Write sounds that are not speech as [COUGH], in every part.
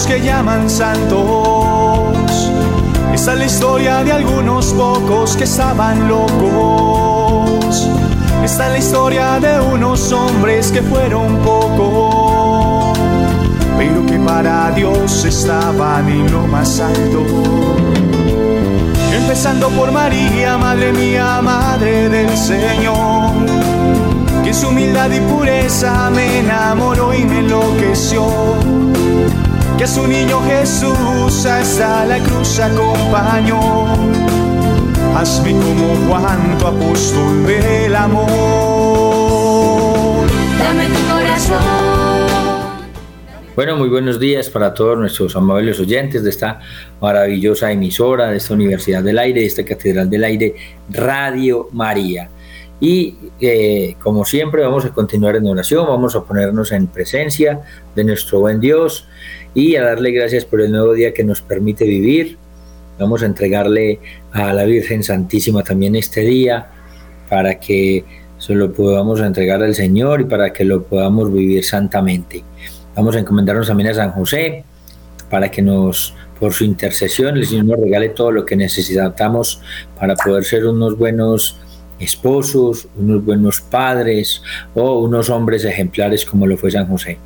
que llaman santos. Esta es la historia de algunos pocos que estaban locos. Esta es la historia de unos hombres que fueron pocos, pero que para Dios estaban en lo más alto. Empezando por María, Madre mía, Madre del Señor que su humildad y pureza me enamoró y me enloqueció. Que su niño Jesús hasta la cruz acompañó. Hazme como Juan, tu apóstol del amor. Dame tu corazón. Bueno, muy buenos días para todos nuestros amables oyentes de esta maravillosa emisora, de esta Universidad del Aire, de esta Catedral del Aire, Radio María. Y eh, como siempre vamos a continuar en oración, vamos a ponernos en presencia de nuestro buen Dios y a darle gracias por el nuevo día que nos permite vivir. Vamos a entregarle a la Virgen Santísima también este día para que se lo podamos entregar al Señor y para que lo podamos vivir santamente. Vamos a encomendarnos también a San José para que nos, por su intercesión, el Señor nos regale todo lo que necesitamos para poder ser unos buenos esposos, unos buenos padres o unos hombres ejemplares como lo fue San José.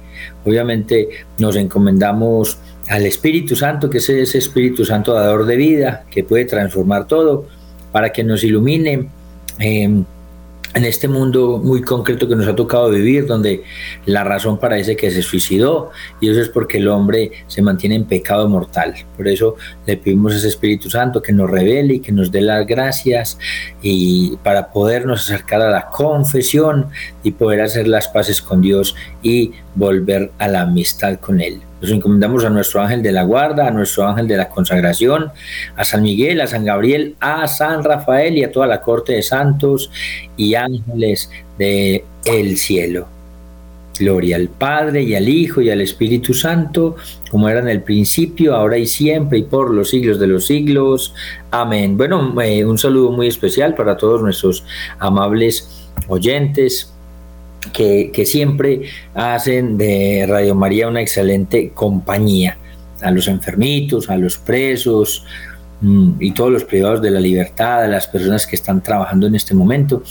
Obviamente nos encomendamos al Espíritu Santo, que es ese Espíritu Santo dador de vida, que puede transformar todo, para que nos ilumine. Eh, en este mundo muy concreto que nos ha tocado vivir, donde la razón parece que se suicidó, y eso es porque el hombre se mantiene en pecado mortal. Por eso le pedimos a ese Espíritu Santo que nos revele y que nos dé las gracias y para podernos acercar a la confesión y poder hacer las paces con Dios y volver a la amistad con Él. Nos encomendamos a nuestro ángel de la guarda, a nuestro ángel de la consagración, a San Miguel, a San Gabriel, a San Rafael y a toda la corte de santos y ángeles del el cielo. Gloria al Padre y al Hijo y al Espíritu Santo, como era en el principio, ahora y siempre y por los siglos de los siglos. Amén. Bueno, eh, un saludo muy especial para todos nuestros amables oyentes, que, siempre hacen de Radio María una excelente compañía a los enfermitos, a los presos mm, y todos los privados de la libertad, a las personas que están trabajando en este momento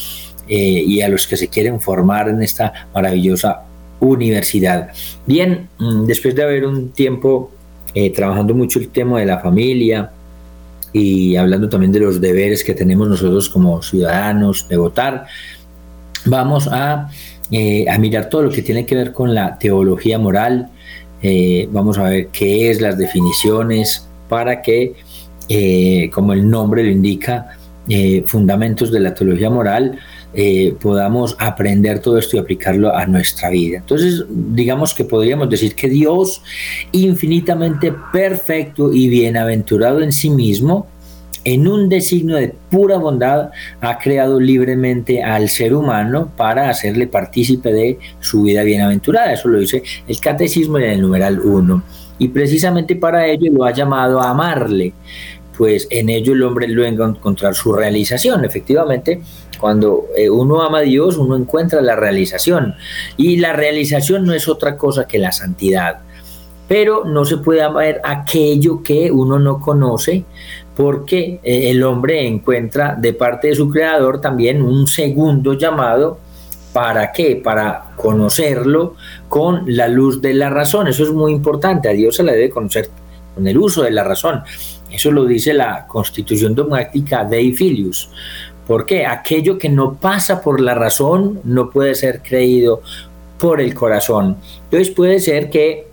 eh, y a los que se quieren formar en esta maravillosa universidad. Bien, mm, después de haber un tiempo eh, trabajando mucho el tema de la familia y hablando también de los deberes que tenemos nosotros como ciudadanos de votar, vamos a eh, a mirar todo lo que tiene que ver con la teología moral. Eh, vamos a ver qué es las definiciones para que, eh, como el nombre lo indica, fundamentos de la teología moral, podamos aprender todo esto y aplicarlo a nuestra vida. Entonces, digamos que podríamos decir que Dios, infinitamente perfecto y bienaventurado en sí mismo, en un designio de pura bondad, ha creado libremente al ser humano para hacerle partícipe de su vida bienaventurada. Eso lo dice el catecismo en el numeral 1. Y precisamente para ello lo ha llamado a amarle, pues en ello el hombre luego encontrar su realización. Efectivamente, cuando eh, uno ama a Dios, uno encuentra la realización. Y la realización no es otra cosa que la santidad pero no se puede amar aquello que uno no conoce, porque eh, el hombre encuentra de parte de su creador también un segundo llamado. ¿Para qué? Para conocerlo con la luz de la razón. Eso es muy importante. A Dios se le debe conocer con el uso de la razón. Eso lo dice la constitución dogmática de Filius. Porque aquello que no pasa por la razón no puede ser creído por el corazón. Entonces puede ser que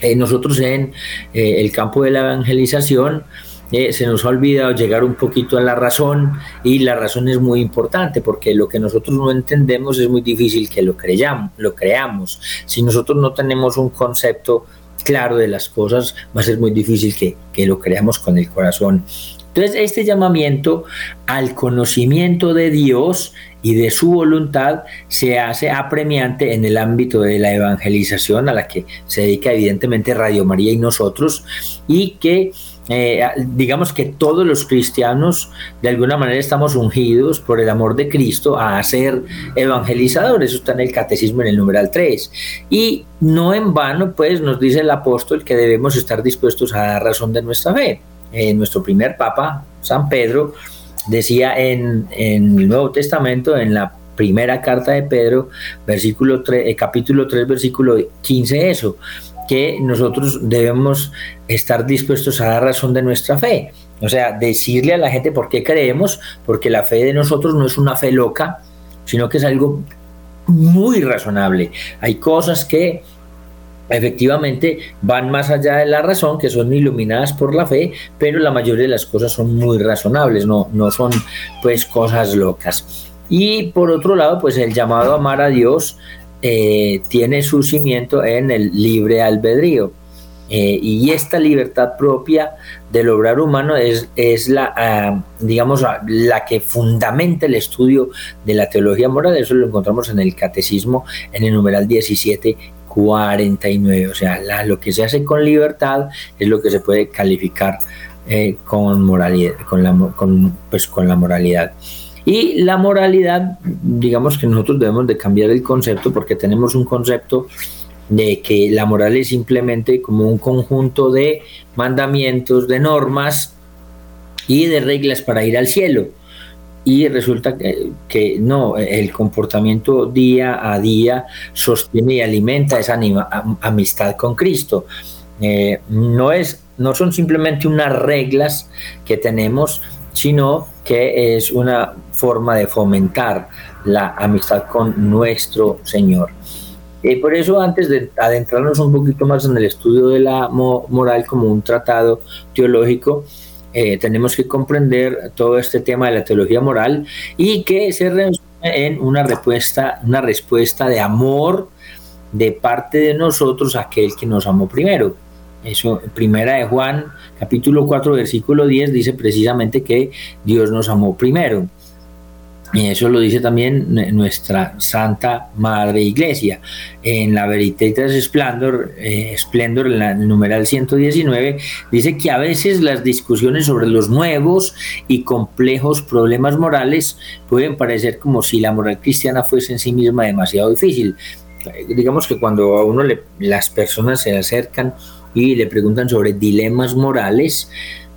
eh, nosotros en eh, el campo de la evangelización eh, se nos ha olvidado llegar un poquito a la razón y la razón es muy importante porque lo que nosotros no entendemos es muy difícil que lo, creyamos, lo creamos. Si nosotros no tenemos un concepto claro de las cosas, va a ser muy difícil que, que lo creamos con el corazón. Entonces, este llamamiento al conocimiento de Dios y de su voluntad se hace apremiante en el ámbito de la evangelización a la que se dedica evidentemente Radio María y nosotros y que eh, digamos que todos los cristianos de alguna manera estamos ungidos por el amor de Cristo a ser evangelizadores. Eso está en el catecismo en el numeral 3. Y no en vano, pues nos dice el apóstol que debemos estar dispuestos a dar razón de nuestra fe. Eh, nuestro primer papa, San Pedro, decía en, el Nuevo Testamento, en la primera carta de Pedro, versículo 3, eh, capítulo 3, versículo 15, eso, que nosotros debemos estar dispuestos a dar razón de nuestra fe. O sea, decirle a la gente por qué creemos, porque la fe de nosotros no es una fe loca, sino que es algo muy razonable. Hay cosas que efectivamente van más allá de la razón, que son iluminadas por la fe, pero la mayoría de las cosas son muy razonables, no, no son pues cosas locas. Y por otro lado, pues el llamado a amar a Dios eh, tiene su cimiento en el libre albedrío. Eh, y esta libertad propia del obrar humano es, es la, ah, digamos, la que fundamenta el estudio de la teología moral. Eso lo encontramos en el catecismo, en el numeral 17, 49. O sea, lo que se hace con libertad es lo que se puede calificar eh, con moralidad, con la, con, pues, con la moralidad. Y la moralidad, digamos que nosotros debemos de cambiar el concepto porque tenemos un concepto de que la moral es simplemente como un conjunto de mandamientos, de normas y de reglas para ir al cielo. Y resulta que, no, el comportamiento día a día sostiene y alimenta esa amistad con Cristo. Eh, no, es, no son simplemente unas reglas que tenemos, sino que es una forma de fomentar la amistad con nuestro Señor. Y por eso, antes de adentrarnos un poquito más en el estudio de la moral como un tratado teológico, eh, tenemos que comprender todo este tema de la teología moral y que se resume en una respuesta, una respuesta de amor de parte de nosotros a aquel que nos amó primero. Eso, primera de Juan, capítulo 4, versículo 10, dice precisamente que Dios nos amó primero. Y eso lo dice también nuestra Santa Madre Iglesia. En la Veritatis Splendor, eh, Splendor, en el numeral 119, dice que a veces las discusiones sobre los nuevos y complejos problemas morales pueden parecer como si la moral cristiana fuese en sí misma demasiado difícil. Digamos que cuando a uno le, las personas se acercan y le preguntan sobre dilemas morales,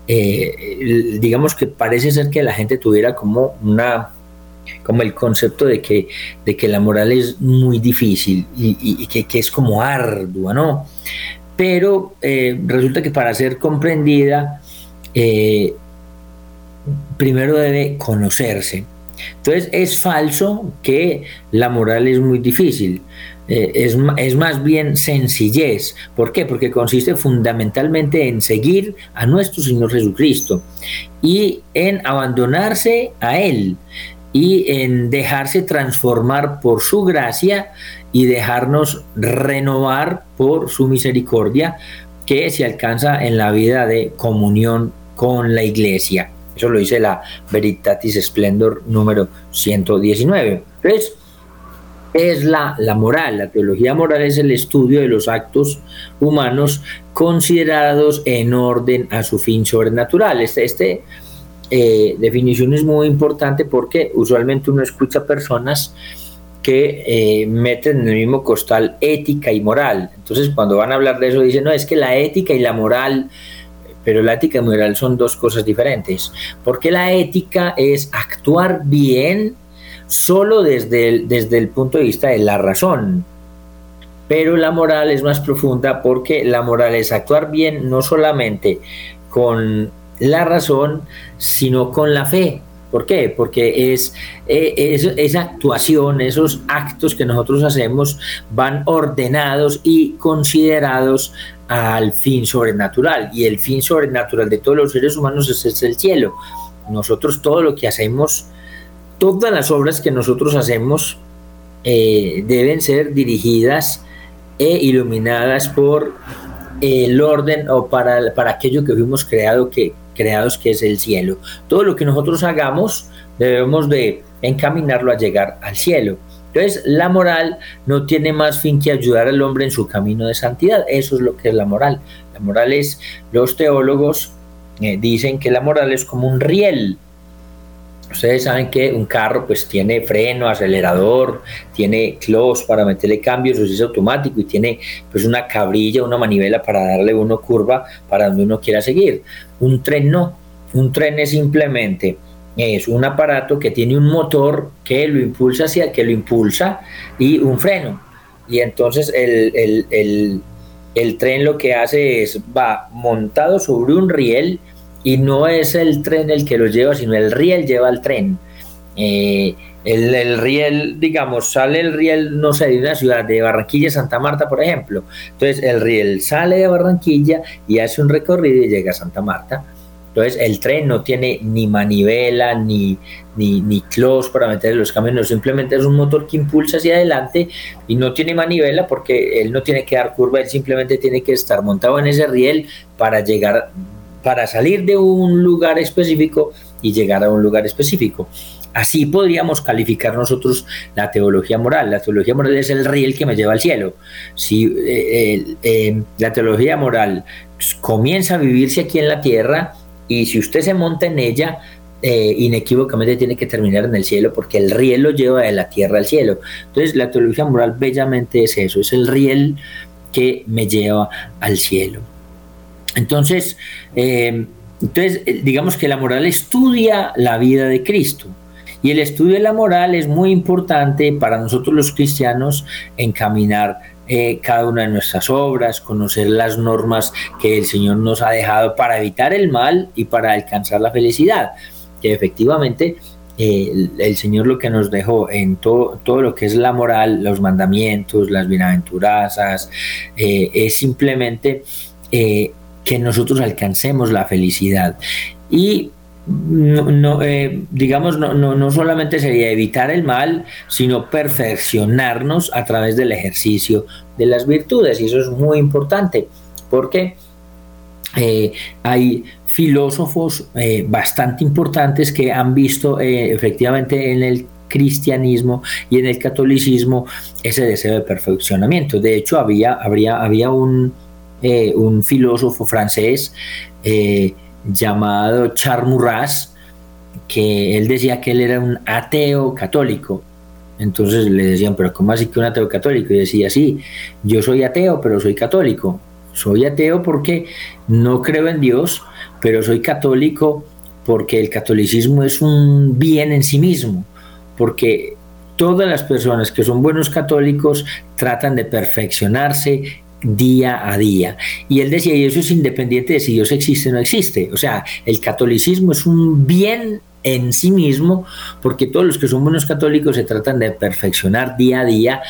eh, digamos que parece ser que la gente tuviera como una como el concepto de que, de que la moral es muy difícil y, que, es como ardua, ¿no? Pero eh, resulta que para ser comprendida, eh, primero debe conocerse. Entonces es falso que la moral es muy difícil. Eh, es, es, más bien sencillez. ¿Por qué? Porque consiste fundamentalmente en seguir a nuestro Señor Jesucristo y en abandonarse a Él y en dejarse transformar por su gracia y dejarnos renovar por su misericordia que se alcanza en la vida de comunión con la iglesia. Eso lo dice la Veritatis Splendor número 119. Entonces, es la, la moral. La teología moral es el estudio de los actos humanos considerados en orden a su fin sobrenatural. Este, este eh, definición es muy importante porque usualmente uno escucha personas que eh, meten en el mismo costal ética y moral. Entonces cuando van a hablar de eso dicen, no, es que la ética y la moral, pero la ética y moral son dos cosas diferentes, porque la ética es actuar bien solo desde el, desde el punto de vista de la razón, pero la moral es más profunda porque la moral es actuar bien no solamente con la razón, sino con la fe. ¿Por qué? Porque es, eh, esa actuación, esos actos que nosotros hacemos van ordenados y considerados al fin sobrenatural. Y el fin sobrenatural de todos los seres humanos es, el cielo. Nosotros todo lo que hacemos, todas las obras que nosotros hacemos eh, deben ser dirigidas e iluminadas por el orden o para, para aquello que fuimos que, creados, que es el cielo. Todo lo que nosotros hagamos debemos de encaminarlo a llegar al cielo. Entonces, la moral no tiene más fin que ayudar al hombre en su camino de santidad. Eso es lo que es la moral. La moral es, los teólogos eh, dicen que la moral es como un riel. Ustedes saben que un carro pues tiene freno, acelerador, tiene close para meterle cambios, es automático y tiene pues una cabrilla, una manivela para darle uno curva para donde uno quiera seguir. Un tren no. Un tren es simplemente es un aparato que tiene un motor que lo impulsa hacia que lo impulsa y un freno. Y entonces el, el, tren lo que hace es va montado sobre un riel y no es el tren el que lo lleva, sino el riel lleva al tren. Eh, el, el, riel, digamos, sale el riel, no sé, de una ciudad, de Barranquilla, Santa Marta, por ejemplo. Entonces el riel sale de Barranquilla y hace un recorrido y llega a Santa Marta entonces el tren no tiene ni manivela ni, ni, ni close para meter los camiones, simplemente es un motor que impulsa hacia adelante y no tiene manivela porque él no tiene que dar curva, él simplemente tiene que estar montado en ese riel para llegar, para salir de un lugar específico y llegar a un lugar específico. Así podríamos calificar nosotros la teología moral. La teología moral es el riel que me lleva al cielo. Si eh, eh, la teología moral comienza a vivirse aquí en la tierra, y si usted se monta en ella, eh, inequívocamente tiene que terminar en el cielo porque el riel lo lleva de la tierra al cielo. Entonces la teología moral bellamente es eso, es el riel que me lleva al cielo. Entonces, eh, entonces eh, digamos que la moral estudia la vida de Cristo. Y el estudio de la moral es muy importante para nosotros los cristianos encaminar eh, cada una de nuestras obras, conocer las normas que el Señor nos ha dejado para evitar el mal y para alcanzar la felicidad. Que efectivamente eh, el, Señor lo que nos dejó en todo, lo que es la moral, los mandamientos, las bienaventuranzas, es simplemente que nosotros alcancemos la felicidad. Y no, eh, digamos, no, no, solamente sería evitar el mal, sino perfeccionarnos a través del ejercicio de las virtudes. Y eso es muy importante, porque eh, hay filósofos eh, bastante importantes que han visto efectivamente en el cristianismo y en el catolicismo ese deseo de perfeccionamiento. De hecho, había, habría, había un, un filósofo francés, llamado Charmurras, que él decía que él era un ateo católico. Entonces le decían, pero ¿cómo así que un ateo católico? Y decía, sí, yo soy ateo, pero soy católico. Soy ateo porque no creo en Dios, pero soy católico porque el catolicismo es un bien en sí mismo, porque todas las personas que son buenos católicos tratan de perfeccionarse día a día. Y él decía, y eso es independiente de si Dios existe o no existe. O sea, el catolicismo es un bien en sí mismo, porque todos los que son buenos católicos se tratan de perfeccionar día a día,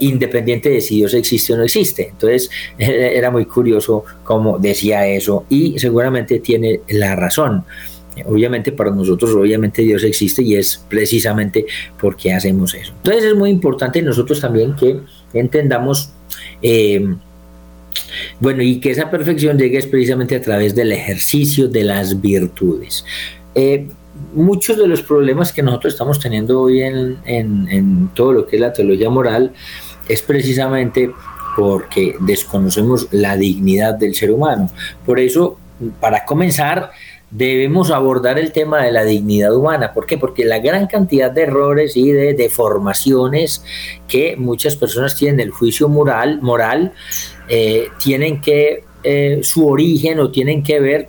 independiente de si Dios existe o no existe. Entonces, [LAUGHS] era muy curioso cómo decía eso y seguramente tiene la razón. Obviamente para nosotros, obviamente Dios existe y es precisamente porque hacemos eso. Entonces es muy importante nosotros también que entendamos eh, bueno, y que esa perfección llegue es precisamente a través del ejercicio de las virtudes. Eh, muchos de los problemas que nosotros estamos teniendo hoy en, todo lo que es la teología moral es precisamente porque desconocemos la dignidad del ser humano. Por eso, para comenzar, debemos abordar el tema de la dignidad humana. ¿Por qué? Porque la gran cantidad de errores y de deformaciones que muchas personas tienen el juicio moral, moral eh, tienen que eh, su origen o tienen que ver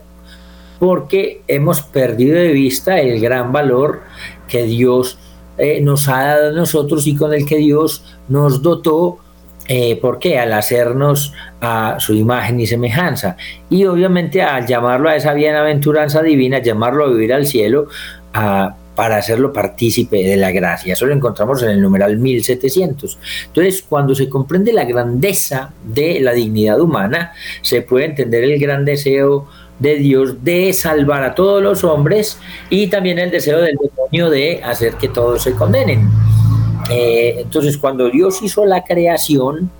porque hemos perdido de vista el gran valor que Dios eh, nos ha dado a nosotros y con el que Dios nos dotó eh, ¿Por qué? Al hacernos a su imagen y semejanza. Y obviamente al llamarlo a esa bienaventuranza divina, llamarlo a vivir al cielo, para hacerlo partícipe de la gracia. Eso lo encontramos en el numeral 1700. Entonces, cuando se comprende la grandeza de la dignidad humana, se puede entender el gran deseo de Dios de salvar a todos los hombres y también el deseo del demonio de hacer que todos se condenen. Eh, entonces, cuando Dios hizo la creación,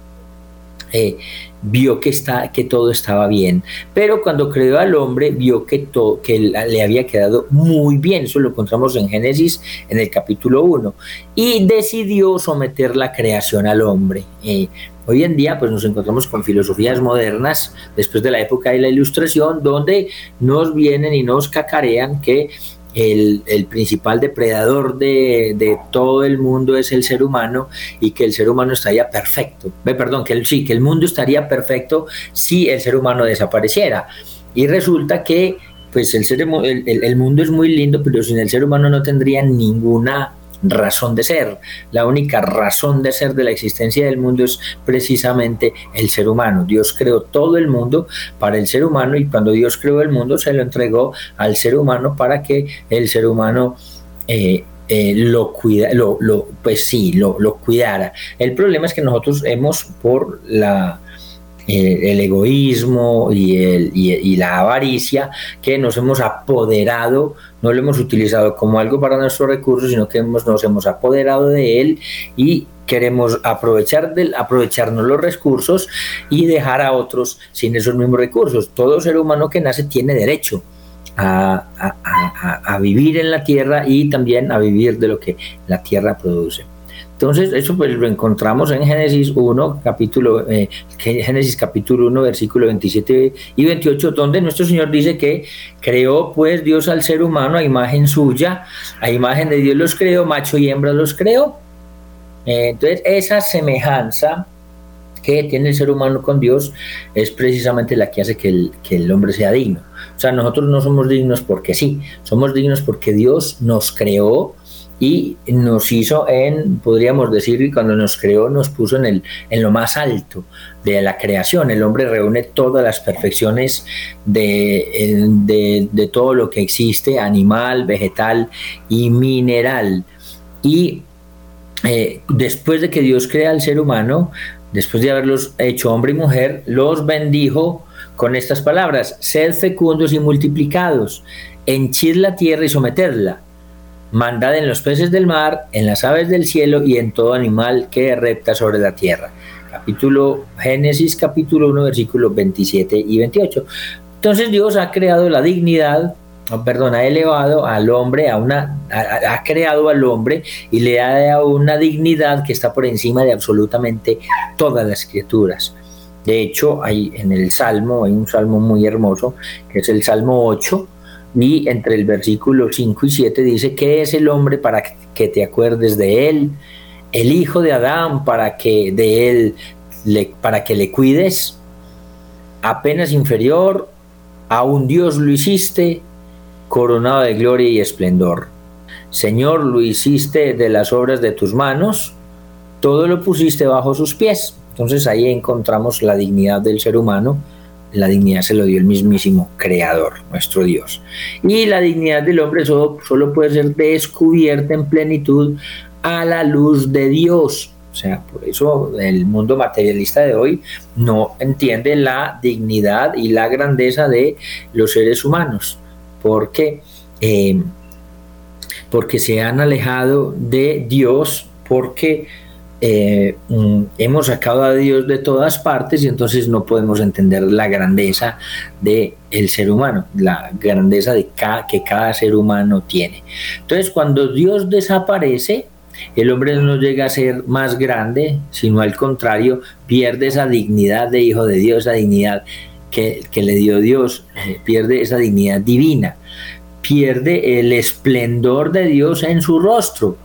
eh, vio que, está, que todo estaba bien. Pero cuando creó al hombre, vio que, todo, que le había quedado muy bien. Eso lo encontramos en Génesis en el capítulo 1. Y decidió someter la creación al hombre. Eh, hoy en día pues nos encontramos con filosofías modernas después de la época de la ilustración donde nos vienen y nos cacarean que el, principal depredador de, todo el mundo es el ser humano y que el ser humano estaría perfecto. perdón, que el, sí, que el mundo estaría perfecto si el ser humano desapareciera. Y resulta que pues el, ser, el mundo es muy lindo, pero sin el ser humano no tendría ninguna razón de ser. La única razón de ser de la existencia del mundo es precisamente el ser humano. Dios creó todo el mundo para el ser humano y cuando Dios creó el mundo se lo entregó al ser humano para que el ser humano eh, eh, lo cuida, lo, pues sí, lo, lo cuidara. El problema es que nosotros hemos por la eh, el egoísmo y, el, y, la avaricia que nos hemos apoderado, no lo hemos utilizado como algo para nuestros recursos, sino que hemos, nos hemos apoderado de él y queremos aprovechar del, aprovecharnos los recursos y dejar a otros sin esos mismos recursos. Todo ser humano que nace tiene derecho a, a, a vivir en la tierra y también a vivir de lo que la tierra produce. Entonces, eso pues lo encontramos en Génesis 1, capítulo, eh, capítulo 1, versículo 27 y 28, donde nuestro Señor dice que creó pues Dios al ser humano a imagen suya, a imagen de Dios los creó, macho y hembra los creó. Eh, entonces, esa semejanza que tiene el ser humano con Dios es precisamente la que hace que el, que el hombre sea digno. O sea, nosotros no somos dignos porque sí, somos dignos porque Dios nos creó y nos hizo en, podríamos decir, que cuando nos creó nos puso en, el, en lo más alto de la creación. El hombre reúne todas las perfecciones de, de, todo lo que existe, animal, vegetal y mineral. Y eh, después de que Dios crea al ser humano, después de haberlos hecho hombre y mujer, los bendijo con estas palabras, sed fecundos y multiplicados, henchid la tierra y someterla mandad en los peces del mar, en las aves del cielo y en todo animal que repta sobre la tierra. Capítulo Génesis, capítulo 1, versículos 27 y 28. Entonces Dios ha creado la dignidad, perdón, ha elevado al hombre a una, ha, creado al hombre y le ha dado una dignidad que está por encima de absolutamente todas las criaturas. De hecho, hay en el Salmo, hay un salmo muy hermoso, que es el Salmo 8, y entre el versículo 5 y 7 dice, ¿qué es el hombre para que te acuerdes de él? El hijo de Adán para que de él le, para que le cuides. Apenas inferior, a un Dios lo hiciste, coronado de gloria y esplendor. Señor, lo hiciste de las obras de tus manos, todo lo pusiste bajo sus pies. Entonces ahí encontramos la dignidad del ser humano la dignidad se lo dio el mismísimo Creador, nuestro Dios. Y la dignidad del hombre solo, solo puede ser descubierta en plenitud a la luz de Dios. O sea, por eso el mundo materialista de hoy no entiende la dignidad y la grandeza de los seres humanos, porque, eh, porque se han alejado de Dios, porque eh, mm, hemos sacado a Dios de todas partes y entonces no podemos entender la grandeza del el ser humano, la grandeza de que cada ser humano tiene. Entonces, cuando Dios desaparece, el hombre no llega a ser más grande, sino al contrario, pierde esa dignidad de hijo de Dios, esa dignidad que, le dio Dios, eh, pierde esa dignidad divina, pierde el esplendor de Dios en su rostro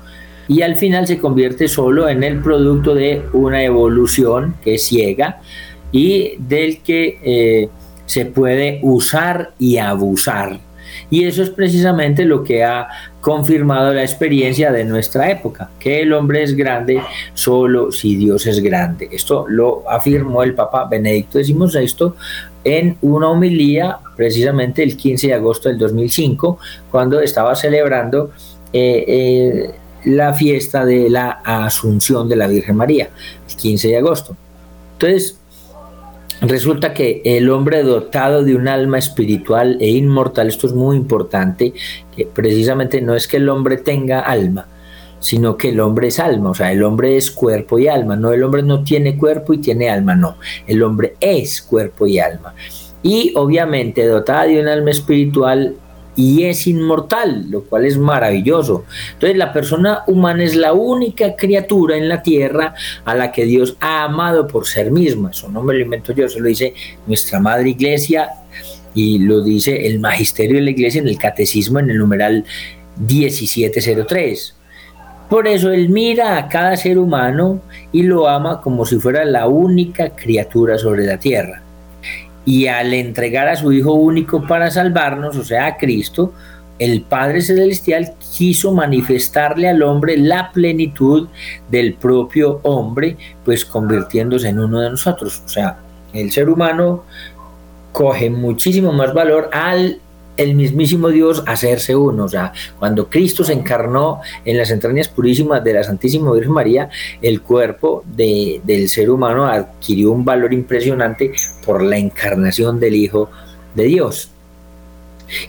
y al final se convierte solo en el producto de una evolución que es ciega y del que eh, se puede usar y abusar. Y eso es precisamente lo que ha confirmado la experiencia de nuestra época, que el hombre es grande solo si Dios es grande. Esto lo afirmó el Papa Benedicto XVI en una homilía precisamente el 15 de agosto del 2005, cuando estaba celebrando eh, eh, la fiesta de la Asunción de la Virgen María, el 15 de agosto. Entonces, resulta que el hombre dotado de un alma espiritual e inmortal, esto es muy importante, que precisamente no es que el hombre tenga alma, sino que el hombre es alma, o sea, el hombre es cuerpo y alma, no el hombre no tiene cuerpo y tiene alma, no, el hombre es cuerpo y alma. Y obviamente dotada de un alma espiritual y es inmortal, lo cual es maravilloso. Entonces la persona humana es la única criatura en la tierra a la que Dios ha amado por ser misma. Eso no me lo invento yo, eso lo dice nuestra Madre Iglesia y lo dice el Magisterio de la Iglesia en el Catecismo en el numeral 1703. Por eso Él mira a cada ser humano y lo ama como si fuera la única criatura sobre la tierra y al entregar a su Hijo único para salvarnos, o sea, a Cristo, el Padre Celestial quiso manifestarle al hombre la plenitud del propio hombre, pues convirtiéndose en uno de nosotros. O sea, el ser humano coge muchísimo más valor al el mismísimo Dios hacerse uno. O sea, cuando Cristo se encarnó en las entrañas purísimas de la Santísima Virgen María, el cuerpo de, del ser humano adquirió un valor impresionante por la encarnación del Hijo de Dios.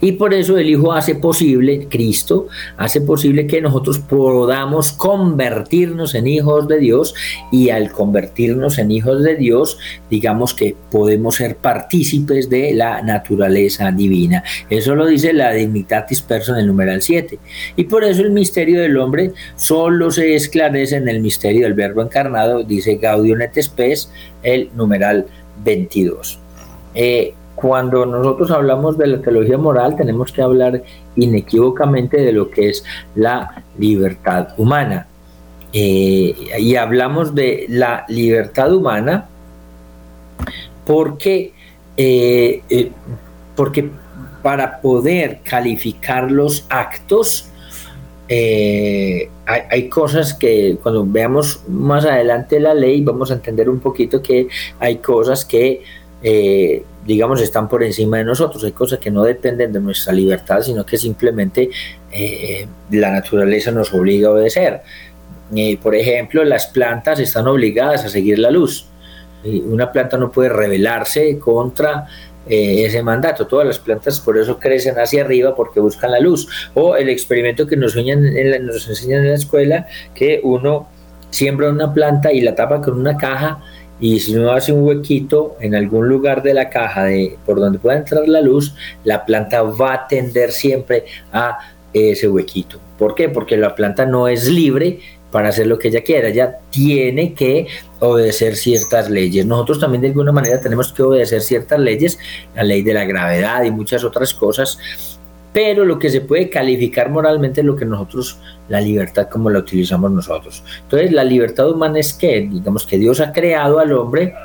Y por eso el Hijo hace posible, Cristo, hace posible que nosotros podamos convertirnos en hijos de Dios y al convertirnos en hijos de Dios, digamos que podemos ser partícipes de la naturaleza divina. Eso lo dice la Dignitatis Persona en el numeral 7. Y por eso el misterio del hombre solo se esclarece en el misterio del Verbo encarnado, dice Gaudium et el numeral 22. Eh, cuando nosotros hablamos de la teología moral, tenemos que hablar inequívocamente de lo que es la libertad humana. Eh, y hablamos de la libertad humana porque, eh, eh, porque para poder calificar los actos, hay, hay, cosas que cuando veamos más adelante la ley vamos a entender un poquito que hay cosas que eh, digamos, están por encima de nosotros. Hay cosas que no dependen de nuestra libertad, sino que simplemente eh, la naturaleza nos obliga a obedecer. Eh, por ejemplo, las plantas están obligadas a seguir la luz. una planta no puede rebelarse contra ese mandato. Todas las plantas por eso crecen hacia arriba porque buscan la luz. O el experimento que nos, en nos enseñan en la escuela, que uno siembra una planta y la tapa con una caja y si uno hace un huequito en algún lugar de la caja de, por donde pueda entrar la luz, la planta va a tender siempre a ese huequito. ¿Por qué? Porque la planta no es libre para hacer lo que ella quiera, ella tiene que obedecer ciertas leyes. Nosotros también de alguna manera tenemos que obedecer ciertas leyes, la ley de la gravedad y muchas otras cosas, pero lo que se puede calificar moralmente es lo que nosotros, la libertad como la utilizamos nosotros. Entonces, la libertad humana es que, digamos que Dios ha creado al hombre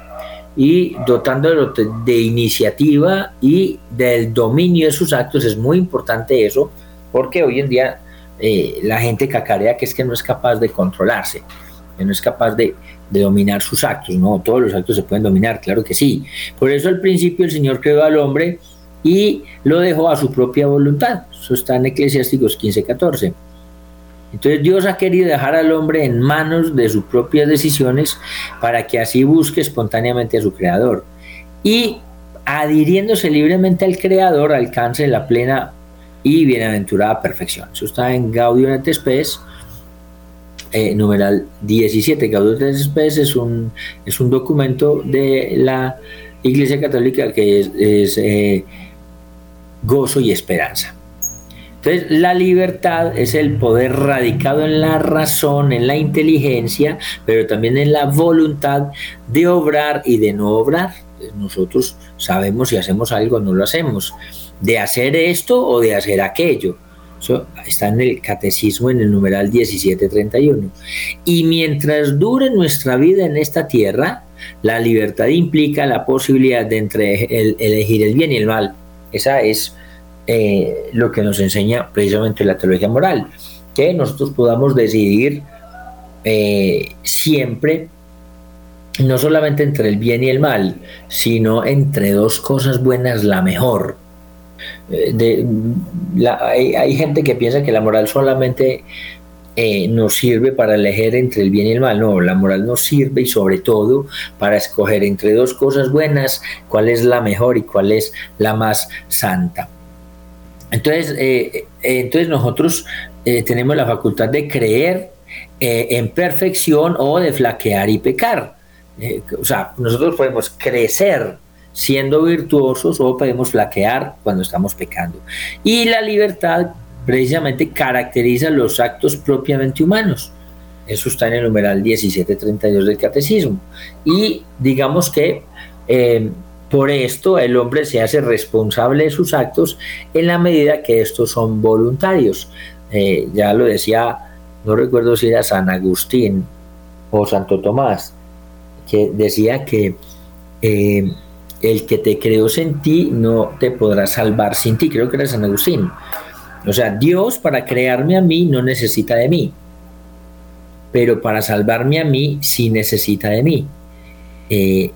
y dotándolo de iniciativa y del dominio de sus actos, es muy importante eso, porque hoy en día eh, la gente cacarea que es que no es capaz de controlarse, que no es capaz de, de dominar sus actos, no, todos los actos se pueden dominar, claro que sí. Por eso al principio el Señor creó al hombre, y lo dejó a su propia voluntad. Eso está en Eclesiásticos 15:14. Entonces Dios ha querido dejar al hombre en manos de sus propias decisiones para que así busque espontáneamente a su creador. Y adhiriéndose libremente al creador alcance la plena y bienaventurada perfección. Eso está en Gaudium et Spes, eh, numeral 17. Gaudium et Spes es un, es un documento de la Iglesia Católica que es, eh, gozo y esperanza. Entonces, la libertad es el poder radicado en la razón, en la inteligencia, pero también en la voluntad de obrar y de no obrar. Nosotros sabemos si hacemos algo o no lo hacemos, de hacer esto o de hacer aquello. Está en el catecismo en el numeral 1731. Y mientras dure nuestra vida en esta tierra, la libertad implica la posibilidad de entre elegir el bien y el mal. Esa es eh, lo que nos enseña precisamente la teología moral, que nosotros podamos decidir eh, siempre no solamente entre el bien y el mal, sino entre dos cosas buenas la mejor. Eh, hay, gente que piensa que la moral solamente nos sirve para elegir entre el bien y el mal. No, la moral nos sirve y sobre todo para escoger entre dos cosas buenas cuál es la mejor y cuál es la más santa. Entonces, eh, entonces nosotros eh, tenemos la facultad de creer eh, en perfección o de flaquear y pecar. Eh, o sea, nosotros podemos crecer siendo virtuosos o podemos flaquear cuando estamos pecando. Y la libertad precisamente caracteriza los actos propiamente humanos. Eso está en el numeral 1732 del catecismo. Y digamos que por esto el hombre se hace responsable de sus actos en la medida que estos son voluntarios. ya lo decía no recuerdo si era San Agustín o Santo Tomás, que decía que eh, el que te creó sin ti no te podrá salvar sin ti, creo que era San Agustín. O sea, Dios para crearme a mí no necesita de mí, pero para salvarme a mí sí necesita de mí. Eh,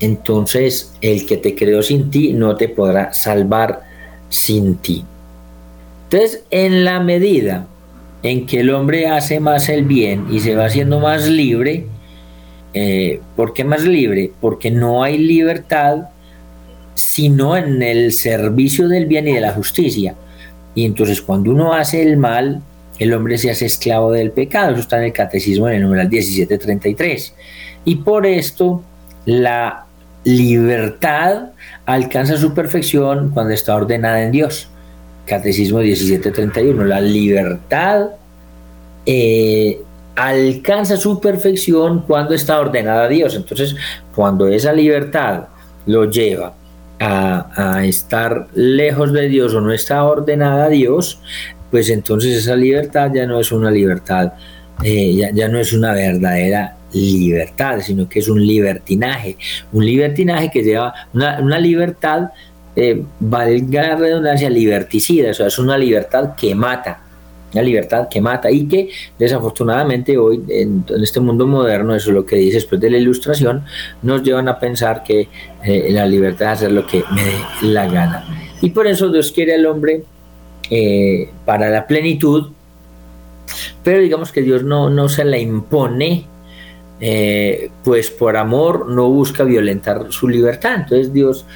entonces, el que te creó sin ti no te podrá salvar sin ti. Entonces, en la medida en que el hombre hace más el bien y se va haciendo más libre. Eh, ¿Por qué más libre? Porque no hay libertad sino en el servicio del bien y de la justicia. Y entonces cuando uno hace el mal, el hombre se hace esclavo del pecado. Eso está en el catecismo en el numeral 1733. Y por esto la libertad alcanza su perfección cuando está ordenada en Dios. Catecismo 1731, la libertad eh, alcanza su perfección cuando está ordenada a Dios. Entonces, cuando esa libertad lo lleva a, estar lejos de Dios o no está ordenada a Dios, pues entonces esa libertad ya no es una libertad, eh, ya, no es una verdadera libertad, sino que es un libertinaje, un libertinaje que lleva una libertad eh, valga la redundancia, liberticida, o sea, es una libertad que mata, una libertad que mata y que desafortunadamente hoy en, este mundo moderno, eso es lo que dice después de la ilustración, nos llevan a pensar que eh, la libertad es hacer lo que me dé la gana. Y por eso Dios quiere al hombre eh, para la plenitud, pero digamos que Dios no, no se la impone, eh, pues por amor no busca violentar su libertad. Entonces Dios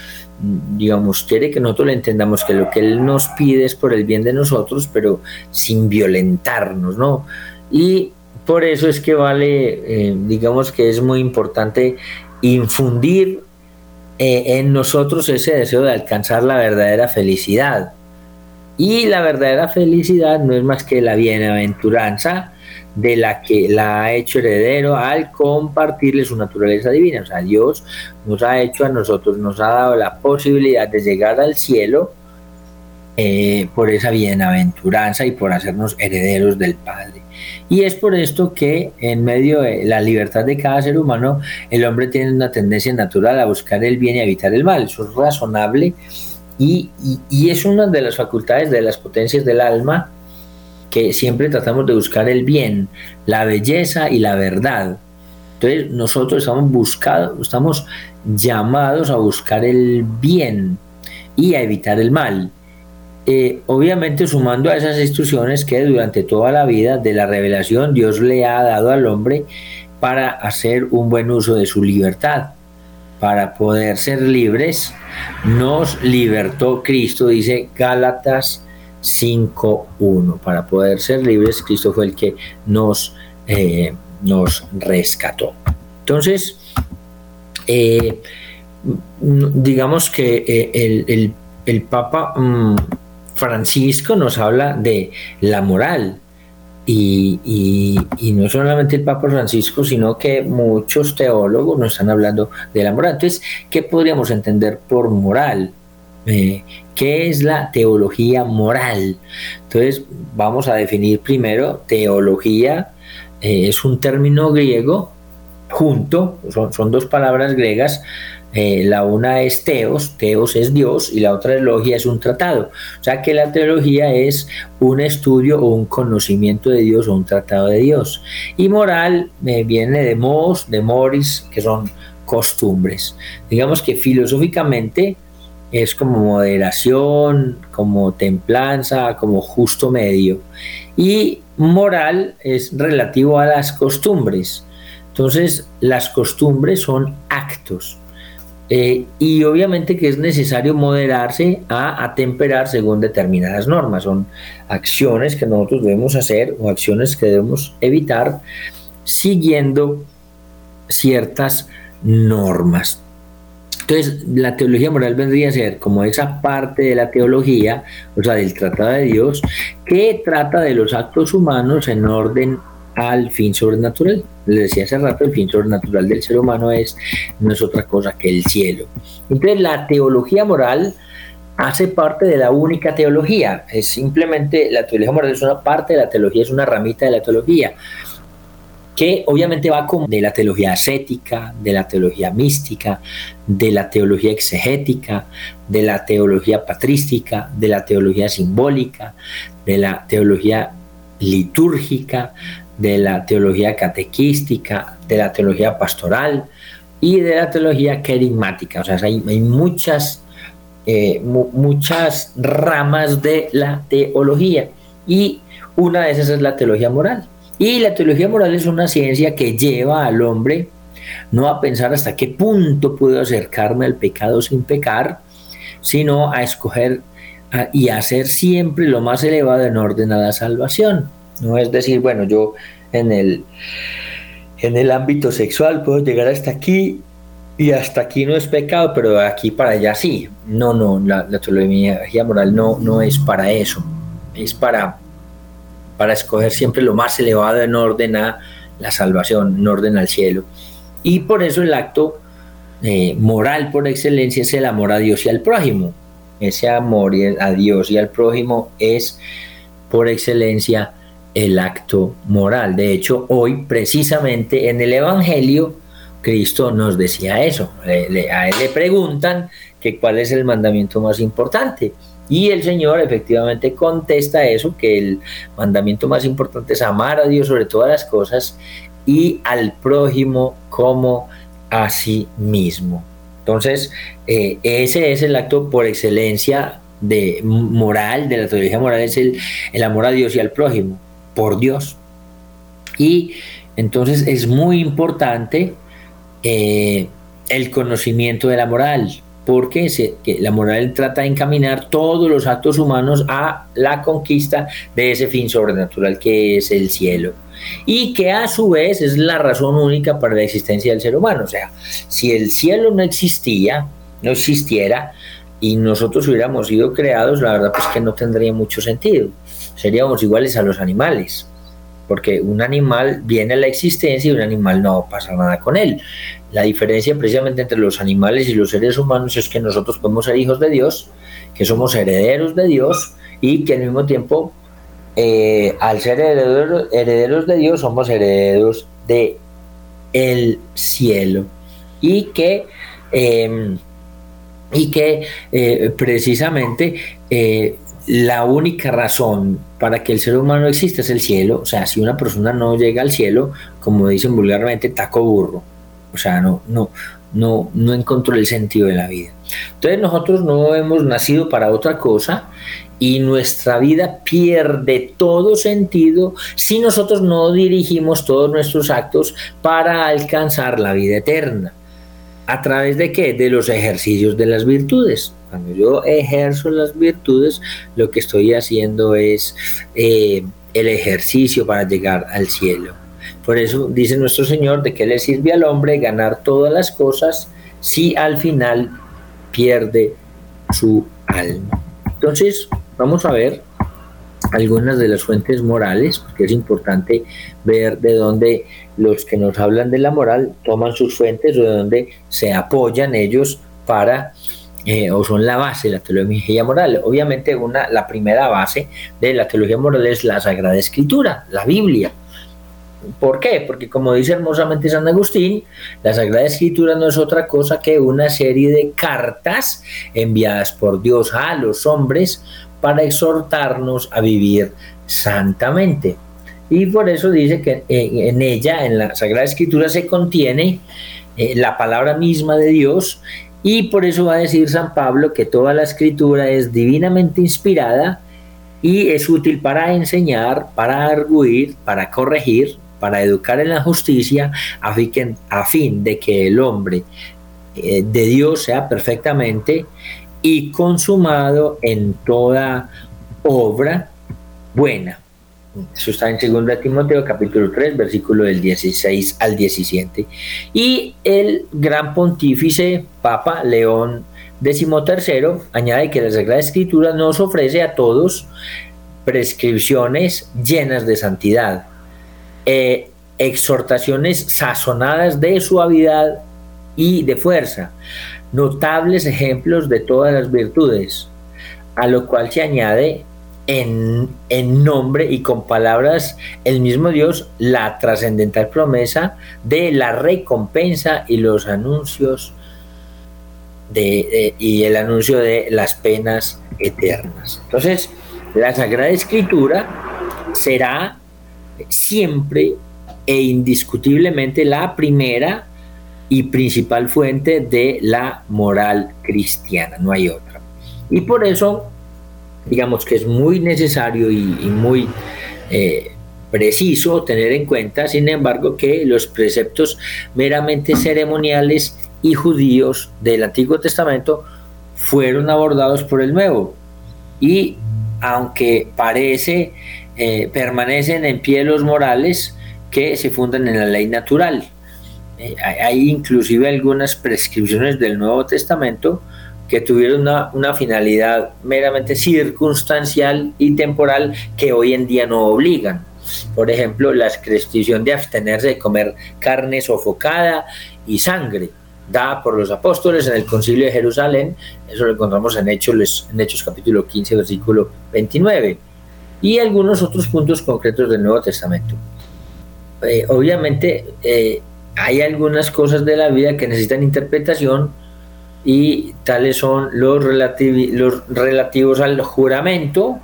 digamos, quiere que nosotros le entendamos que lo que Él nos pide es por el bien de nosotros, pero sin violentarnos, ¿no? Y por eso es que vale, eh, digamos que es muy importante infundir eh, en nosotros ese deseo de alcanzar la verdadera felicidad. Y la verdadera felicidad no es más que la bienaventuranza de la que la ha hecho heredero al compartirle su naturaleza divina. O sea, Dios nos ha hecho a nosotros, nos ha dado la posibilidad de llegar al cielo eh, por esa bienaventuranza y por hacernos herederos del Padre. Y es por esto que en medio de la libertad de cada ser humano, el hombre tiene una tendencia natural a buscar el bien y evitar el mal. Eso es razonable y, y es una de las facultades de las potencias del alma que siempre tratamos de buscar el bien, la belleza y la verdad. Entonces nosotros estamos buscados, estamos llamados a buscar el bien y a evitar el mal. Eh, obviamente sumando a esas instrucciones que durante toda la vida de la revelación Dios le ha dado al hombre para hacer un buen uso de su libertad, para poder ser libres, nos libertó Cristo, dice Gálatas 5.1. Para poder ser libres, Cristo fue el que nos, eh, nos rescató. Entonces, eh, digamos que eh, el, Papa mm, Francisco nos habla de la moral. Y, y, no solamente el Papa Francisco, sino que muchos teólogos nos están hablando de la moral. Entonces, ¿qué podríamos entender por moral? Eh, ¿Qué es la teología moral? Entonces vamos a definir primero teología, eh, es un término griego junto, son, dos palabras griegas, eh, la una es teos, teos es Dios y la otra es logia, es un tratado. O sea que la teología es un estudio o un conocimiento de Dios o un tratado de Dios. Y moral viene de mos, de moris, que son costumbres. Digamos que filosóficamente es como moderación, como templanza, como justo medio. Y moral es relativo a las costumbres. Entonces, las costumbres son actos. eh, y obviamente que es necesario moderarse a atemperar según determinadas normas. Son acciones que nosotros debemos hacer o acciones que debemos evitar siguiendo ciertas normas. Entonces, la teología moral vendría a ser como esa parte de la teología, o sea, del tratado de Dios, que trata de los actos humanos en orden al fin sobrenatural. Les decía hace rato, el fin sobrenatural del ser humano es, no es otra cosa que el cielo. Entonces, la teología moral hace parte de la única teología. Es simplemente, la teología moral es una parte de la teología, es una ramita de la teología que obviamente va como de la teología ascética, de la teología mística, de la teología exegética, de la teología patrística, de la teología simbólica, de la teología litúrgica, de la teología catequística, de la teología pastoral y de la teología querigmática. O sea, hay, muchas, eh, muchas ramas de la teología y una de esas es la teología moral. Y la teología moral es una ciencia que lleva al hombre no a pensar hasta qué punto puedo acercarme al pecado sin pecar, sino a escoger y a hacer siempre lo más elevado en orden a la salvación. No es decir, bueno, yo en el, en el ámbito sexual puedo llegar hasta aquí y hasta aquí no es pecado, pero de aquí para allá sí. No, no, la, la teología moral no, no es para eso. Es para para escoger siempre lo más elevado en orden a la salvación, en orden al cielo. Y por eso el acto eh, moral por excelencia es el amor a Dios y al prójimo. Ese amor a Dios y al prójimo es por excelencia el acto moral. De hecho, hoy precisamente en el Evangelio, Cristo nos decía eso. a él le preguntan que cuál es el mandamiento más importante. Y el Señor efectivamente contesta eso, que el mandamiento más importante es amar a Dios sobre todas las cosas y al prójimo como a sí mismo. Entonces, eh, ese es el acto por excelencia de moral, de la teología moral, es el, el amor a Dios y al prójimo, por Dios. Y entonces es muy importante eh, el conocimiento de la moral, porque la moral trata de encaminar todos los actos humanos a la conquista de ese fin sobrenatural que es el cielo. Y que a su vez es la razón única para la existencia del ser humano. O sea, si el cielo no existía, no existiera, y nosotros hubiéramos sido creados, la verdad pues que no tendría mucho sentido. Seríamos iguales a los animales porque un animal viene a la existencia y un animal no pasa nada con él. La diferencia precisamente entre los animales y los seres humanos es que nosotros podemos ser hijos de Dios, que somos herederos de Dios y que al mismo tiempo, eh, al ser herederos, de Dios, somos herederos de el cielo y que em, y que eh, precisamente eh, la única razón para que el ser humano exista es el cielo. O sea, si una persona no llega al cielo, como dicen vulgarmente, taco burro. O sea, no, no, no, no encontró el sentido de la vida. Entonces nosotros no hemos nacido para otra cosa y nuestra vida pierde todo sentido si nosotros no dirigimos todos nuestros actos para alcanzar la vida eterna. ¿A través de qué? De los ejercicios de las virtudes. Cuando yo ejerzo las virtudes, lo que estoy haciendo es eh, el ejercicio para llegar al cielo. Por eso dice nuestro Señor de que le sirve al hombre ganar todas las cosas si al final pierde su alma. Entonces, vamos a ver algunas de las fuentes morales, porque es importante ver de dónde los que nos hablan de la moral toman sus fuentes o de dónde se apoyan ellos para eh, o son la base de la teología moral. Obviamente una, la primera base de la teología moral es la Sagrada Escritura, la Biblia. ¿Por qué? Porque como dice hermosamente San Agustín, la Sagrada Escritura no es otra cosa que una serie de cartas enviadas por Dios a los hombres para exhortarnos a vivir santamente. Y por eso dice que en ella, en la Sagrada Escritura, se contiene eh, la palabra misma de Dios y por eso va a decir San Pablo que toda la escritura es divinamente inspirada y es útil para enseñar, para arguir, para corregir, para educar en la justicia, a fin, a fin de que el hombre eh, de Dios sea perfectamente y consumado en toda obra buena. Eso está en 2 Timoteo capítulo 3, versículo del 16 al 17. Y el gran pontífice Papa León XIII añade que la Sagrada Escritura nos ofrece a todos prescripciones llenas de santidad, eh, exhortaciones sazonadas de suavidad y de fuerza, notables ejemplos de todas las virtudes, a lo cual se añade en, en, nombre y con palabras el mismo Dios la trascendental promesa de la recompensa y los anuncios de, y el anuncio de las penas eternas. Entonces, la Sagrada Escritura será siempre e indiscutiblemente la primera y principal fuente de la moral cristiana, no hay otra. Y por eso, digamos que es muy necesario y, muy eh, preciso tener en cuenta, sin embargo, que los preceptos meramente ceremoniales y judíos del Antiguo Testamento fueron abordados por el Nuevo. Y aunque parece, eh, permanecen en pie los morales que se fundan en la ley natural. Hay inclusive algunas prescripciones del Nuevo Testamento que tuvieron una, una, finalidad meramente circunstancial y temporal que hoy en día no obligan. Por ejemplo, la prescripción de abstenerse de comer carne sofocada y sangre, dada por los apóstoles en el concilio de Jerusalén, eso lo encontramos en Hechos, Hechos capítulo 15, versículo 29, y algunos otros puntos concretos del Nuevo Testamento. Eh, obviamente, eh, hay algunas cosas de la vida que necesitan interpretación y tales son los, los relativos al juramento,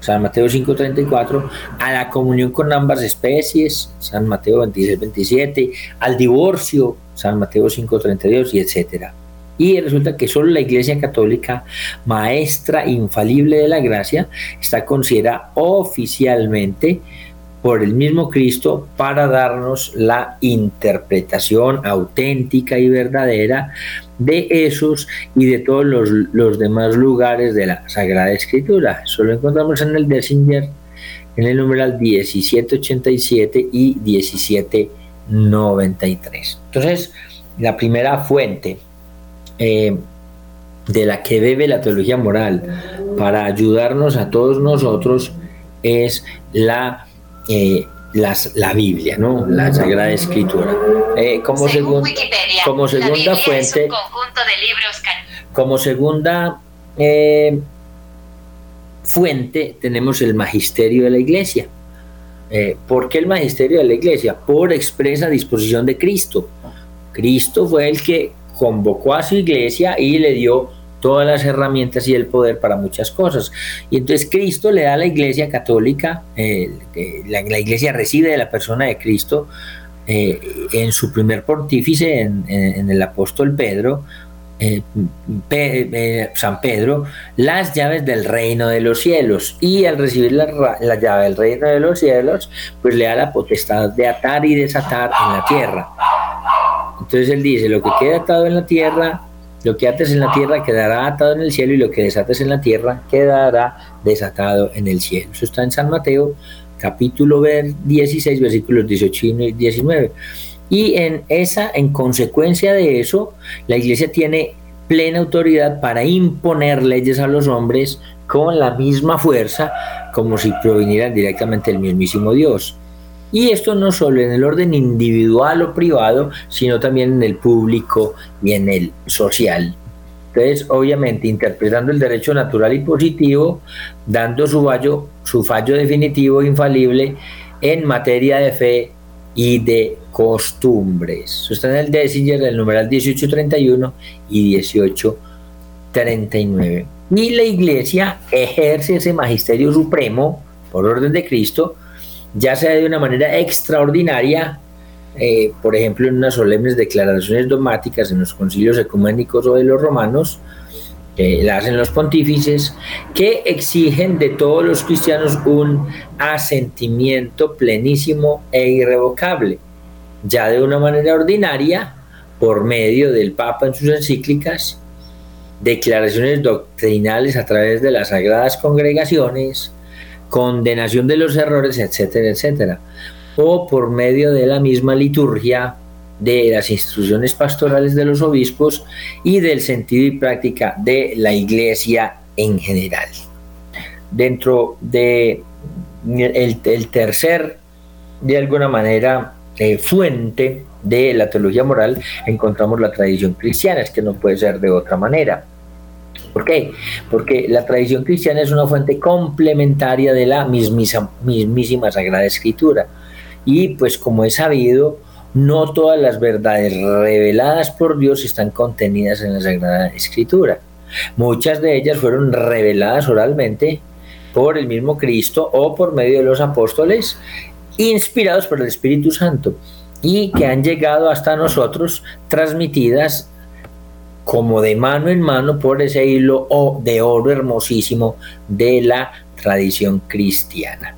San Mateo 5:34, a la comunión con ambas especies, San Mateo 26:27, al divorcio, San Mateo 5:32 y etcétera. Y resulta que solo la Iglesia Católica, maestra infalible de la gracia, está considerada oficialmente por el mismo Cristo para darnos la interpretación auténtica y verdadera de esos y de todos los, demás lugares de la Sagrada Escritura. Eso lo encontramos en el Dessinger, en el numeral 1787 y 1793. Entonces, la primera fuente eh, de la que bebe la teología moral para ayudarnos a todos nosotros es la eh, las, la Biblia, ¿no? La Sagrada Escritura. Eh, como, como segunda fuente, como segunda eh, fuente tenemos el magisterio de la Iglesia. ¿Por qué el magisterio de la Iglesia? Por expresa disposición de Cristo. Cristo fue el que convocó a su iglesia y le dio todas las herramientas y el poder para muchas cosas. Y entonces Cristo le da a la iglesia católica, eh, la, iglesia recibe de la persona de Cristo eh, en su primer pontífice, en, el apóstol Pedro, eh, San Pedro, las llaves del reino de los cielos. Y al recibir la, la llave del reino de los cielos, pues le da la potestad de atar y desatar en la tierra. Entonces él dice, lo que queda atado en la tierra lo que ates en la tierra quedará atado en el cielo y lo que desates en la tierra quedará desatado en el cielo. Eso está en San Mateo, capítulo 16, versículos 18 y 19. Y en esa, en consecuencia de eso, la iglesia tiene plena autoridad para imponer leyes a los hombres con la misma fuerza como si provinieran directamente del mismísimo Dios. Y esto no solo en el orden individual o privado, sino también en el público y en el social. Entonces, obviamente, interpretando el derecho natural y positivo, dando su fallo, su fallo definitivo e infalible en materia de fe y de costumbres. Eso está en el Dessinger del numeral 1831 y 1839. Y la iglesia ejerce ese magisterio supremo, por orden de Cristo, ya sea de una manera extraordinaria, eh, por ejemplo, en unas solemnes declaraciones dogmáticas en los concilios ecuménicos o de los romanos, que la hacen los pontífices, que exigen de todos los cristianos un asentimiento plenísimo e irrevocable. Ya de una manera ordinaria, por medio del Papa en sus encíclicas, declaraciones doctrinales a través de las sagradas congregaciones, condenación de los errores, etcétera, etcétera, o por medio de la misma liturgia de las instrucciones pastorales de los obispos y del sentido y práctica de la iglesia en general. Dentro de tercer, de alguna manera, eh, fuente de la teología moral, encontramos la tradición cristiana, es que no puede ser de otra manera. ¿Por qué? Porque la tradición cristiana es una fuente complementaria de la mismísima Sagrada Escritura. Y pues como es sabido, no todas las verdades reveladas por Dios están contenidas en la Sagrada Escritura. Muchas de ellas fueron reveladas oralmente por el mismo Cristo o por medio de los apóstoles, inspirados por el Espíritu Santo y que han llegado hasta nosotros transmitidas como de mano en mano por ese hilo de oro hermosísimo de la tradición cristiana.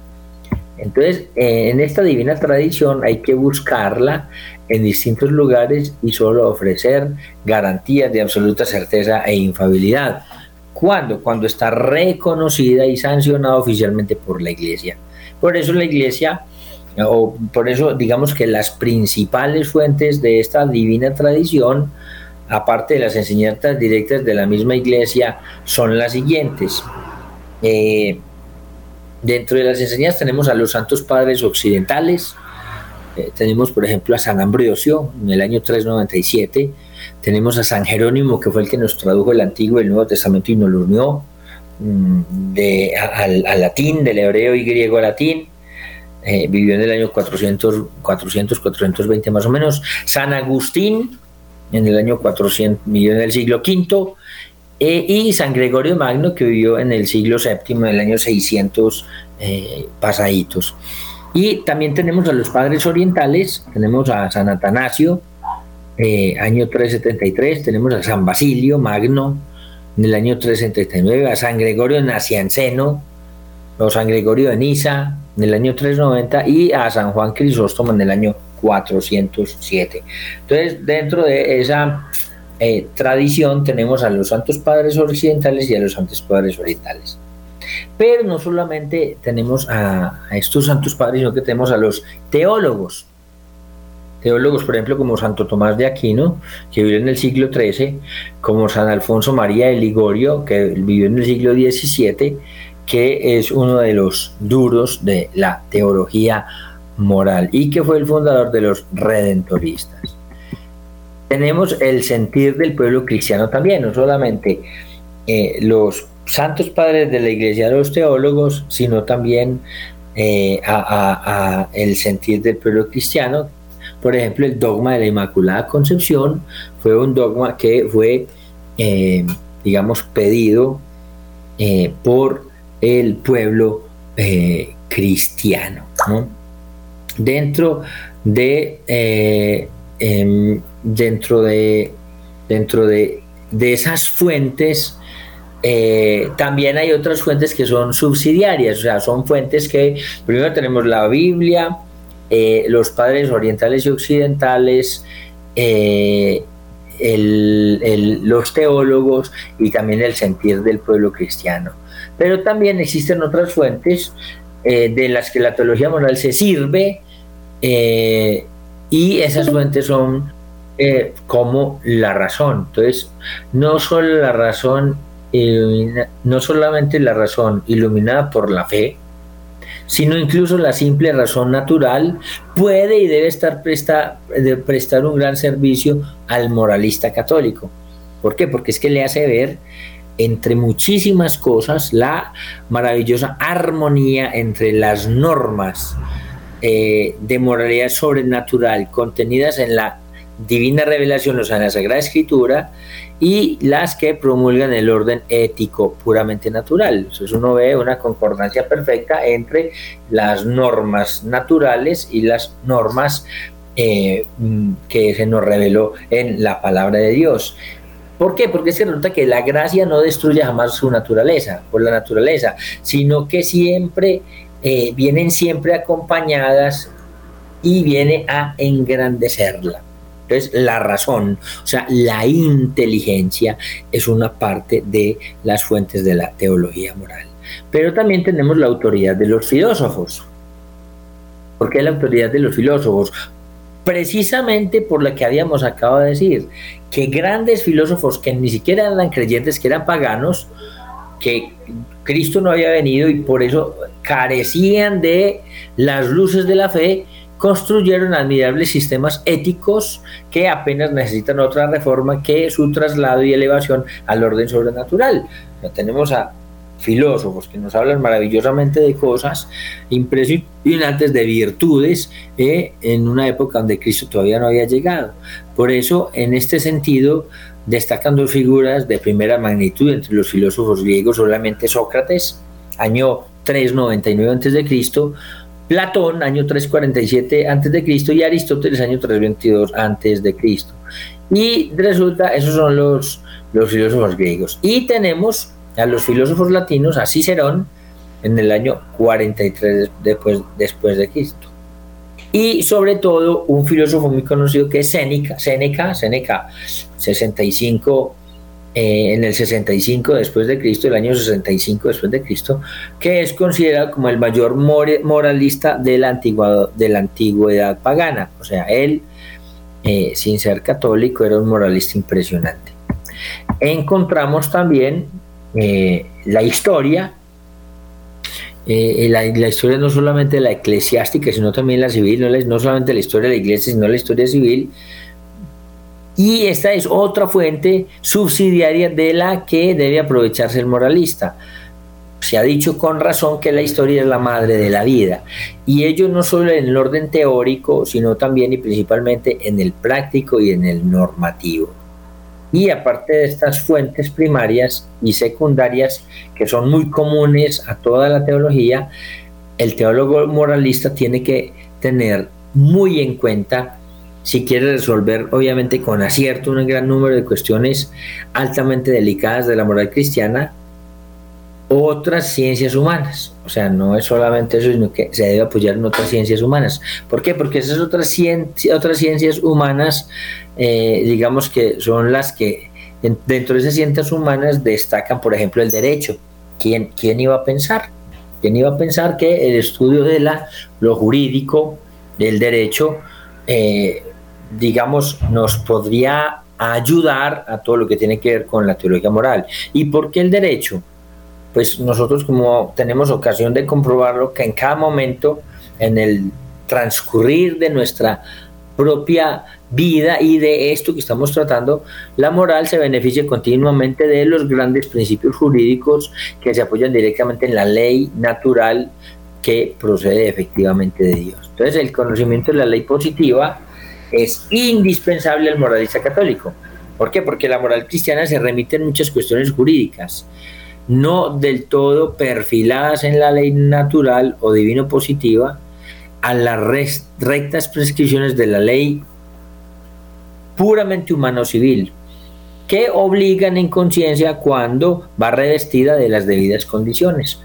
Entonces, eh, en esta divina tradición hay que buscarla en distintos lugares y solo ofrecer garantías de absoluta certeza e infabilidad. ¿Cuándo? Cuando está reconocida y sancionada oficialmente por la Iglesia. Por eso la Iglesia, o por eso digamos que las principales fuentes de esta divina tradición, aparte de las enseñanzas directas de la misma iglesia, son las siguientes. Eh, dentro de las enseñanzas tenemos a los santos padres occidentales, eh, tenemos por ejemplo a San Ambrosio en el año 397, tenemos a San Jerónimo que fue el que nos tradujo el Antiguo y el Nuevo Testamento y nos lo unió mm, al, latín, del hebreo y griego al latín, eh, vivió en el año 400, 400, 420 más o menos, San Agustín, en el año 400, vivió en el siglo V, eh, y San Gregorio Magno, que vivió en el siglo VII, en el año 600 eh, pasaditos. Y también tenemos a los padres orientales, tenemos a San Atanasio, eh, año 373, tenemos a San Basilio Magno, en el año 379, a San Gregorio Nacianceno, o San Gregorio de Niza, en el año 390, y a San Juan Crisóstomo en el año 407. Entonces, dentro de esa eh, tradición tenemos a los santos padres occidentales y a los santos padres orientales. Pero no solamente tenemos a, estos santos padres, sino que tenemos a los teólogos. Teólogos, por ejemplo, como Santo Tomás de Aquino, que vivió en el siglo XIII, como San Alfonso María de Ligorio, que vivió en el siglo XVII, que es uno de los duros de la teología moral y que fue el fundador de los redentoristas. Tenemos el sentir del pueblo cristiano también, no solamente eh, los santos padres de la iglesia, los teólogos, sino también eh, el sentir del pueblo cristiano. Por ejemplo, el dogma de la Inmaculada Concepción fue un dogma que fue, eh, digamos, pedido por el pueblo cristiano. ¿no? Dentro de eh, em, dentro de dentro de, esas fuentes eh, también hay otras fuentes que son subsidiarias, o sea, son fuentes que primero tenemos la Biblia, eh, los padres orientales y occidentales, los teólogos y también el sentir del pueblo cristiano. Pero también existen otras fuentes de las que la teología moral se sirve eh, y esas fuentes son eh, como la razón. Entonces, no solo la razón, no solamente la razón iluminada por la fe, sino incluso la simple razón natural puede y debe estar presta, prestar un gran servicio al moralista católico. ¿Por qué? Porque es que le hace ver entre muchísimas cosas la maravillosa armonía entre las normas eh, de moralidad sobrenatural contenidas en la divina revelación, o sea, en la Sagrada Escritura, y las que promulgan el orden ético puramente natural. Entonces uno ve una concordancia perfecta entre las normas naturales y las normas eh, que se nos reveló en la palabra de Dios. ¿Por qué? Porque se nota que la gracia no destruye jamás su naturaleza, por la naturaleza, sino que siempre eh, vienen siempre acompañadas y viene a engrandecerla. Entonces, la razón, o sea, la inteligencia es una parte de las fuentes de la teología moral. Pero también tenemos la autoridad de los filósofos. ¿Por qué la autoridad de los filósofos? Precisamente por lo que habíamos acabado de decir, que grandes filósofos que ni siquiera eran creyentes, que eran paganos, que Cristo no había venido y por eso carecían de las luces de la fe, construyeron admirables sistemas éticos que apenas necesitan otra reforma que su traslado y elevación al orden sobrenatural. Tenemos a filósofos que nos hablan maravillosamente de cosas impresionantes, de virtudes, eh, en una época donde Cristo todavía no había llegado. Por eso, en este sentido, destacan dos figuras de primera magnitud entre los filósofos griegos, solamente Sócrates, año 399 a.C., Platón, año 347 a.C., y Aristóteles, año 322 a.C. Y resulta, esos son los, los filósofos griegos. Y tenemos a los filósofos latinos, a Cicerón, en el año 43 después, después de Cristo. Y sobre todo un filósofo muy conocido que es Séneca, Séneca, Séneca 65 eh, en el 65 después de Cristo, el año 65 después de Cristo, que es considerado como el mayor moralista de la, antigua, de la antigüedad pagana. O sea, él, eh, sin ser católico, era un moralista impresionante. Encontramos también eh, la historia, la, historia no solamente la eclesiástica, sino también la civil, no, no solamente la historia de la iglesia, sino la historia civil, y esta es otra fuente subsidiaria de la que debe aprovecharse el moralista. Se ha dicho con razón que la historia es la madre de la vida, y ello no solo en el orden teórico, sino también y principalmente en el práctico y en el normativo. Y aparte de estas fuentes primarias y secundarias, que son muy comunes a toda la teología, el teólogo moralista tiene que tener muy en cuenta si quiere resolver obviamente con acierto un gran número de cuestiones altamente delicadas de la moral cristiana, otras ciencias humanas. O sea, no es solamente eso, sino que se debe apoyar en otras ciencias humanas. ¿Por qué? Porque esas otras, otras ciencias humanas, eh, digamos que son las que dentro de esas ciencias humanas destacan, por ejemplo, el derecho. ¿Quién, quién iba a pensar? ¿Quién iba a pensar que el estudio de la, lo jurídico, del derecho, eh, digamos, nos podría ayudar a todo lo que tiene que ver con la teología moral. ¿Y por qué el derecho? Pues nosotros como tenemos ocasión de comprobarlo que en cada momento, en el transcurrir de nuestra propia vida y de esto que estamos tratando, la moral se beneficia continuamente de los grandes principios jurídicos que se apoyan directamente en la ley natural que procede efectivamente de Dios. Entonces el conocimiento de la ley positiva es indispensable al moralista católico. ¿Por qué? Porque la moral cristiana se remite en muchas cuestiones jurídicas, no del todo perfiladas en la ley natural o divino positiva, a las rectas prescripciones de la ley puramente humano-civil, que obligan en conciencia cuando va revestida de las debidas condiciones.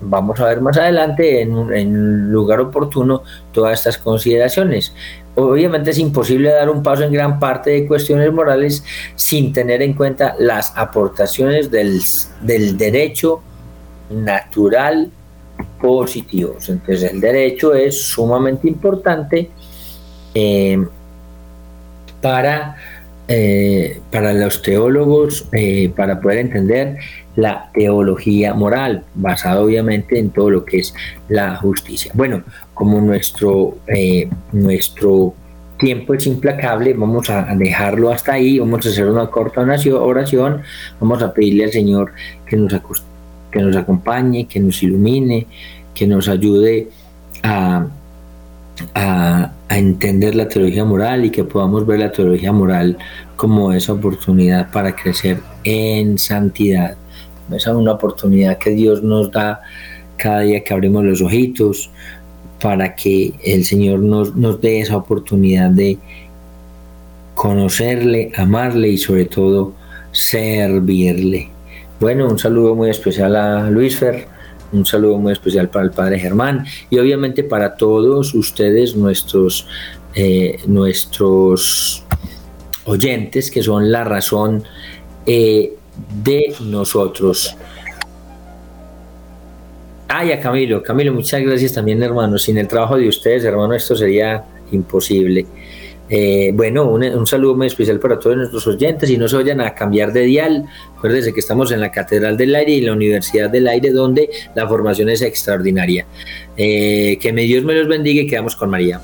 Vamos a ver más adelante en un lugar oportuno todas estas consideraciones obviamente es imposible dar un paso en gran parte de cuestiones morales sin tener en cuenta las aportaciones del, derecho natural positivo. Entonces el derecho es sumamente importante eh, para, eh, para los teólogos, eh, para poder entender la teología moral, basada obviamente en todo lo que es la justicia. Bueno, como nuestro, eh, nuestro tiempo es implacable, vamos a dejarlo hasta ahí, vamos a hacer una corta oración, vamos a pedirle al Señor que nos, que nos acompañe, que nos ilumine, que nos ayude a, a, entender la teología moral y que podamos ver la teología moral como esa oportunidad para crecer en santidad esa es una oportunidad que Dios nos da cada día que abrimos los ojitos para que el Señor nos, nos dé esa oportunidad de conocerle, amarle y sobre todo servirle. Bueno, un saludo muy especial a Luis Fer, un saludo muy especial para el Padre Germán y obviamente para todos ustedes, nuestros, eh, nuestros oyentes que son la razón eh, de nosotros. Ay, a Camilo, Camilo, muchas gracias también, hermano. Sin el trabajo de ustedes, hermano, esto sería imposible. Eh, bueno, un, saludo muy especial para todos nuestros oyentes y no se vayan a cambiar de dial. Acuérdense que estamos en la Catedral del Aire y la Universidad del Aire, donde la formación es extraordinaria. Eh, que me Dios me los bendiga y quedamos con María.